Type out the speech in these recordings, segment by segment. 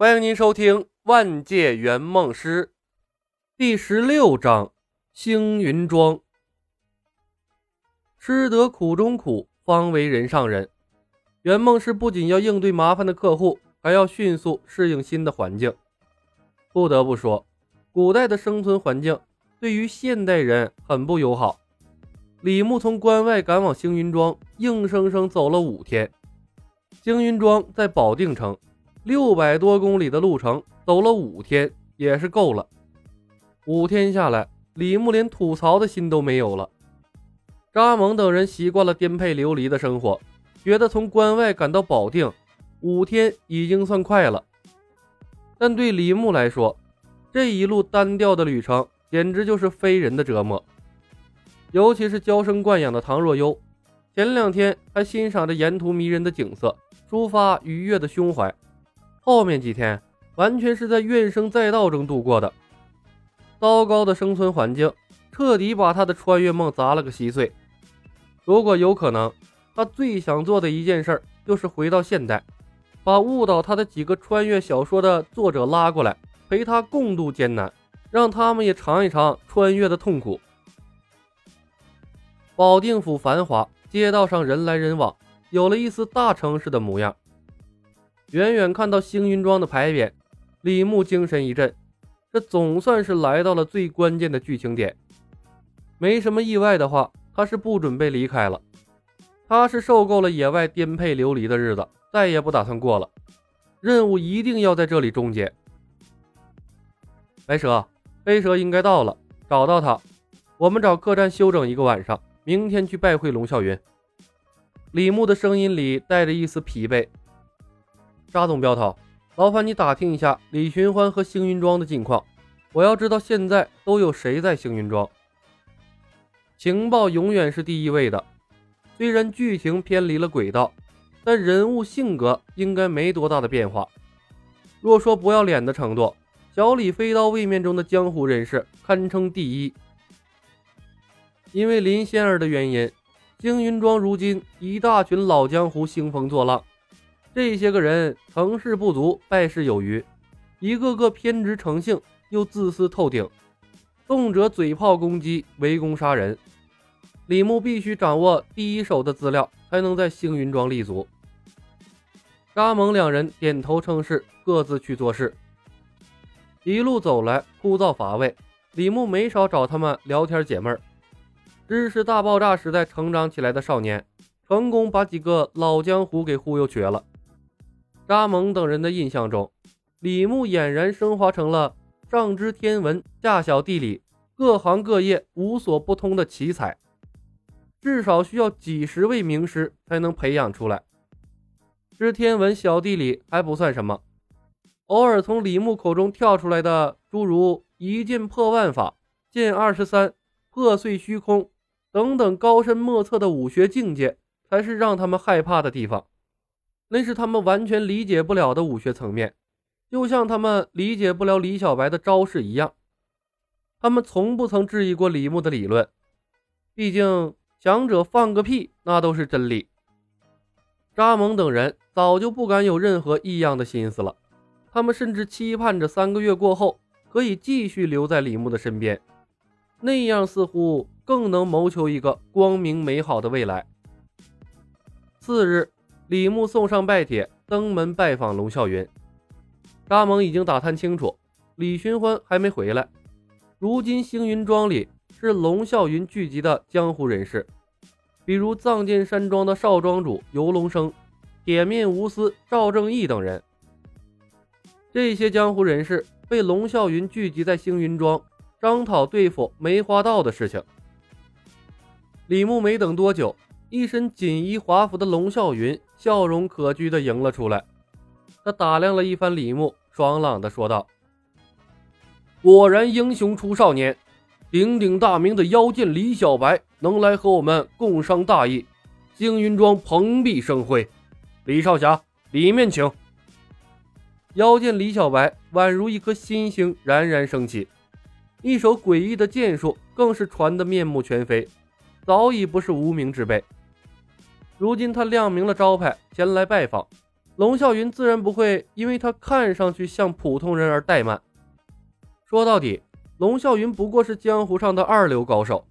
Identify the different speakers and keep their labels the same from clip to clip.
Speaker 1: 欢迎您收听《万界圆梦师》第十六章《星云庄》。吃得苦中苦，方为人上人。圆梦师不仅要应对麻烦的客户，还要迅速适应新的环境。不得不说，古代的生存环境对于现代人很不友好。李牧从关外赶往星云庄，硬生生走了五天。星云庄在保定城。六百多公里的路程，走了五天也是够了。五天下来，李牧连吐槽的心都没有了。扎蒙等人习惯了颠沛流离的生活，觉得从关外赶到保定，五天已经算快了。但对李牧来说，这一路单调的旅程简直就是非人的折磨。尤其是娇生惯养的唐若幽，前两天还欣赏着沿途迷人的景色，抒发愉悦的胸怀。后面几天完全是在怨声载道中度过的，糟糕的生存环境彻底把他的穿越梦砸了个稀碎。如果有可能，他最想做的一件事就是回到现代，把误导他的几个穿越小说的作者拉过来，陪他共度艰难，让他们也尝一尝穿越的痛苦。保定府繁华，街道上人来人往，有了一丝大城市的模样。远远看到星云庄的牌匾，李牧精神一振，这总算是来到了最关键的剧情点。没什么意外的话，他是不准备离开了。他是受够了野外颠沛流离的日子，再也不打算过了。任务一定要在这里终结。白蛇，黑蛇应该到了，找到他，我们找客栈休整一个晚上，明天去拜会龙啸云。李牧的声音里带着一丝疲惫。沙总镖头，劳烦你打听一下李寻欢和星云庄的近况，我要知道现在都有谁在星云庄。情报永远是第一位的，虽然剧情偏离了轨道，但人物性格应该没多大的变化。若说不要脸的程度，小李飞刀位面中的江湖人士堪称第一。因为林仙儿的原因，星云庄如今一大群老江湖兴风作浪。这些个人成事不足败事有余，一个个偏执成性又自私透顶，动辄嘴炮攻击、围攻杀人。李牧必须掌握第一手的资料，才能在星云庄立足。扎蒙两人点头称是，各自去做事。一路走来枯燥乏味，李牧没少找他们聊天解闷儿。知识大爆炸时代成长起来的少年，成功把几个老江湖给忽悠瘸了。扎蒙等人的印象中，李牧俨然升华成了上知天文，下晓地理，各行各业无所不通的奇才，至少需要几十位名师才能培养出来。知天文、晓地理还不算什么，偶尔从李牧口中跳出来的诸如一剑破万法、剑二十三、破碎虚空等等高深莫测的武学境界，才是让他们害怕的地方。那是他们完全理解不了的武学层面，就像他们理解不了李小白的招式一样。他们从不曾质疑过李牧的理论，毕竟强者放个屁，那都是真理。扎蒙等人早就不敢有任何异样的心思了，他们甚至期盼着三个月过后可以继续留在李牧的身边，那样似乎更能谋求一个光明美好的未来。次日。李牧送上拜帖，登门拜访龙啸云。扎蒙已经打探清楚，李寻欢还没回来。如今星云庄里是龙啸云聚集的江湖人士，比如藏剑山庄的少庄主游龙生、铁面无私赵正义等人。这些江湖人士被龙啸云聚集在星云庄，商讨对付梅花道的事情。李牧没等多久。一身锦衣华服的龙啸云笑容可掬地迎了出来，他打量了一番李牧，爽朗地说道：“果然英雄出少年，鼎鼎大名的妖剑李小白能来和我们共商大义，星云庄蓬荜生辉。李少侠，里面请。”妖剑李小白宛如一颗新星冉冉升起，一手诡异的剑术更是传得面目全非，早已不是无名之辈。如今他亮明了招牌前来拜访，龙啸云自然不会因为他看上去像普通人而怠慢。说到底，龙啸云不过是江湖上的二流高手，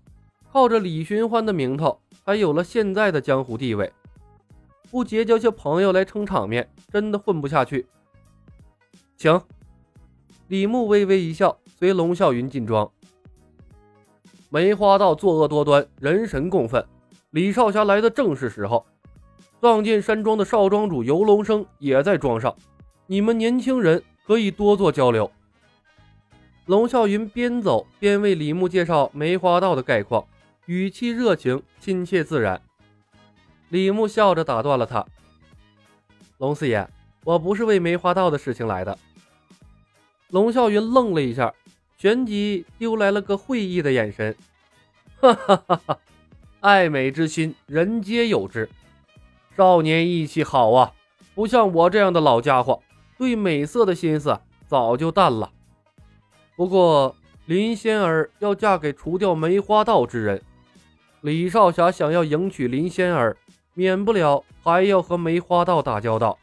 Speaker 1: 靠着李寻欢的名头，还有了现在的江湖地位。不结交些朋友来撑场面，真的混不下去。请。李牧微微一笑，随龙啸云进庄。梅花道作恶多端，人神共愤。李少侠来的正是时候。撞见山庄的少庄主游龙生也在庄上，你们年轻人可以多做交流。龙啸云边走边为李牧介绍梅花道的概况，语气热情、亲切自然。李牧笑着打断了他：“龙四爷，我不是为梅花道的事情来的。”龙啸云愣了一下，旋即丢来了个会意的眼神：“哈哈哈哈，爱美之心，人皆有之。”少年意气好啊，不像我这样的老家伙，对美色的心思早就淡了。不过林仙儿要嫁给除掉梅花道之人，李少侠想要迎娶林仙儿，免不了还要和梅花道打交道。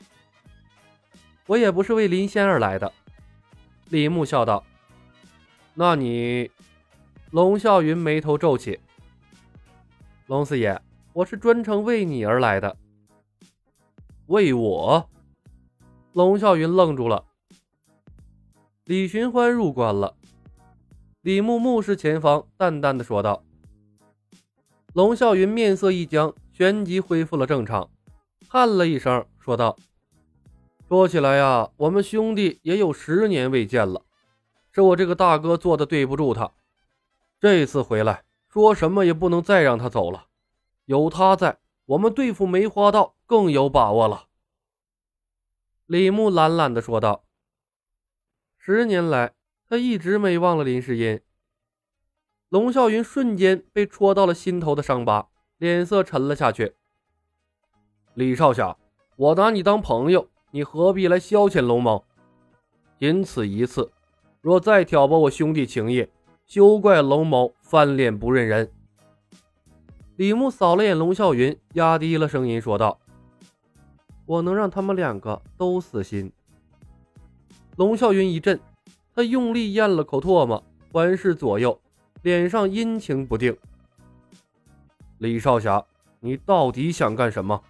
Speaker 1: 我也不是为林仙儿来的，李牧笑道。那你？龙啸云眉头皱起。龙四爷，我是专程为你而来的。为我，龙啸云愣住了。李寻欢入关了，李牧目视前方，淡淡的说道。龙啸云面色一僵，旋即恢复了正常，叹了一声，说道：“说起来呀，我们兄弟也有十年未见了，是我这个大哥做的对不住他。这次回来，说什么也不能再让他走了，有他在。”我们对付梅花道更有把握了。”李牧懒懒的说道。十年来，他一直没忘了林世英。龙啸云瞬间被戳到了心头的伤疤，脸色沉了下去。李少侠，我拿你当朋友，你何必来消遣龙某？仅此一次，若再挑拨我兄弟情谊，休怪龙某翻脸不认人。李牧扫了眼龙啸云，压低了声音说道：“我能让他们两个都死心。”龙啸云一震，他用力咽了口唾沫，环视左右，脸上阴晴不定。“李少侠，你到底想干什么？”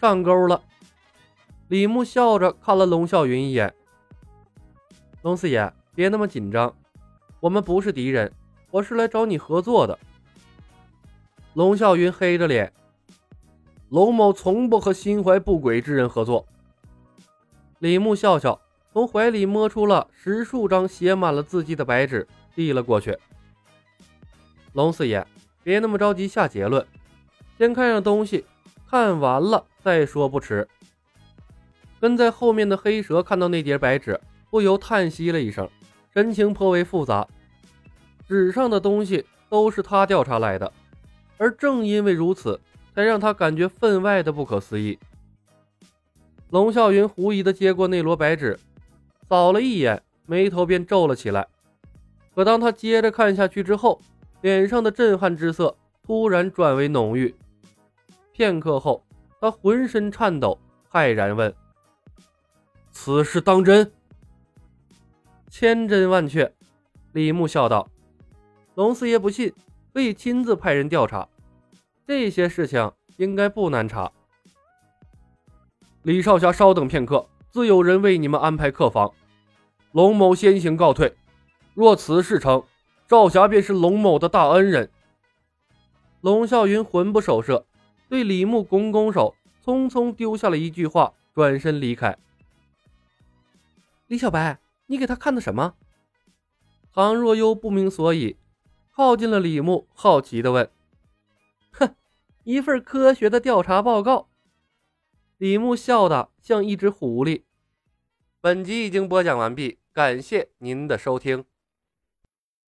Speaker 1: 上钩了。李牧笑着看了龙啸云一眼：“龙四爷，别那么紧张，我们不是敌人，我是来找你合作的。”龙啸云黑着脸，龙某从不和心怀不轨之人合作。李牧笑笑，从怀里摸出了十数张写满了字迹的白纸，递了过去。龙四爷，别那么着急下结论，先看上东西，看完了再说不迟。跟在后面的黑蛇看到那叠白纸，不由叹息了一声，神情颇为复杂。纸上的东西都是他调查来的。而正因为如此，才让他感觉分外的不可思议。龙啸云狐疑的接过那摞白纸，扫了一眼，眉头便皱了起来。可当他接着看下去之后，脸上的震撼之色突然转为浓郁。片刻后，他浑身颤抖，骇然问：“此事当真？”千真万确，李牧笑道：“龙四爷不信。”可以亲自派人调查，这些事情应该不难查。李少侠，稍等片刻，自有人为你们安排客房。龙某先行告退。若此事成，少侠便是龙某的大恩人。龙啸云魂不守舍，对李牧拱拱手，匆匆丢下了一句话，转身离开。李小白，你给他看的什么？唐若幽不明所以。靠近了李牧，好奇的问：“哼，一份科学的调查报告。”李牧笑的像一只狐狸。本集已经播讲完毕，感谢您的收听。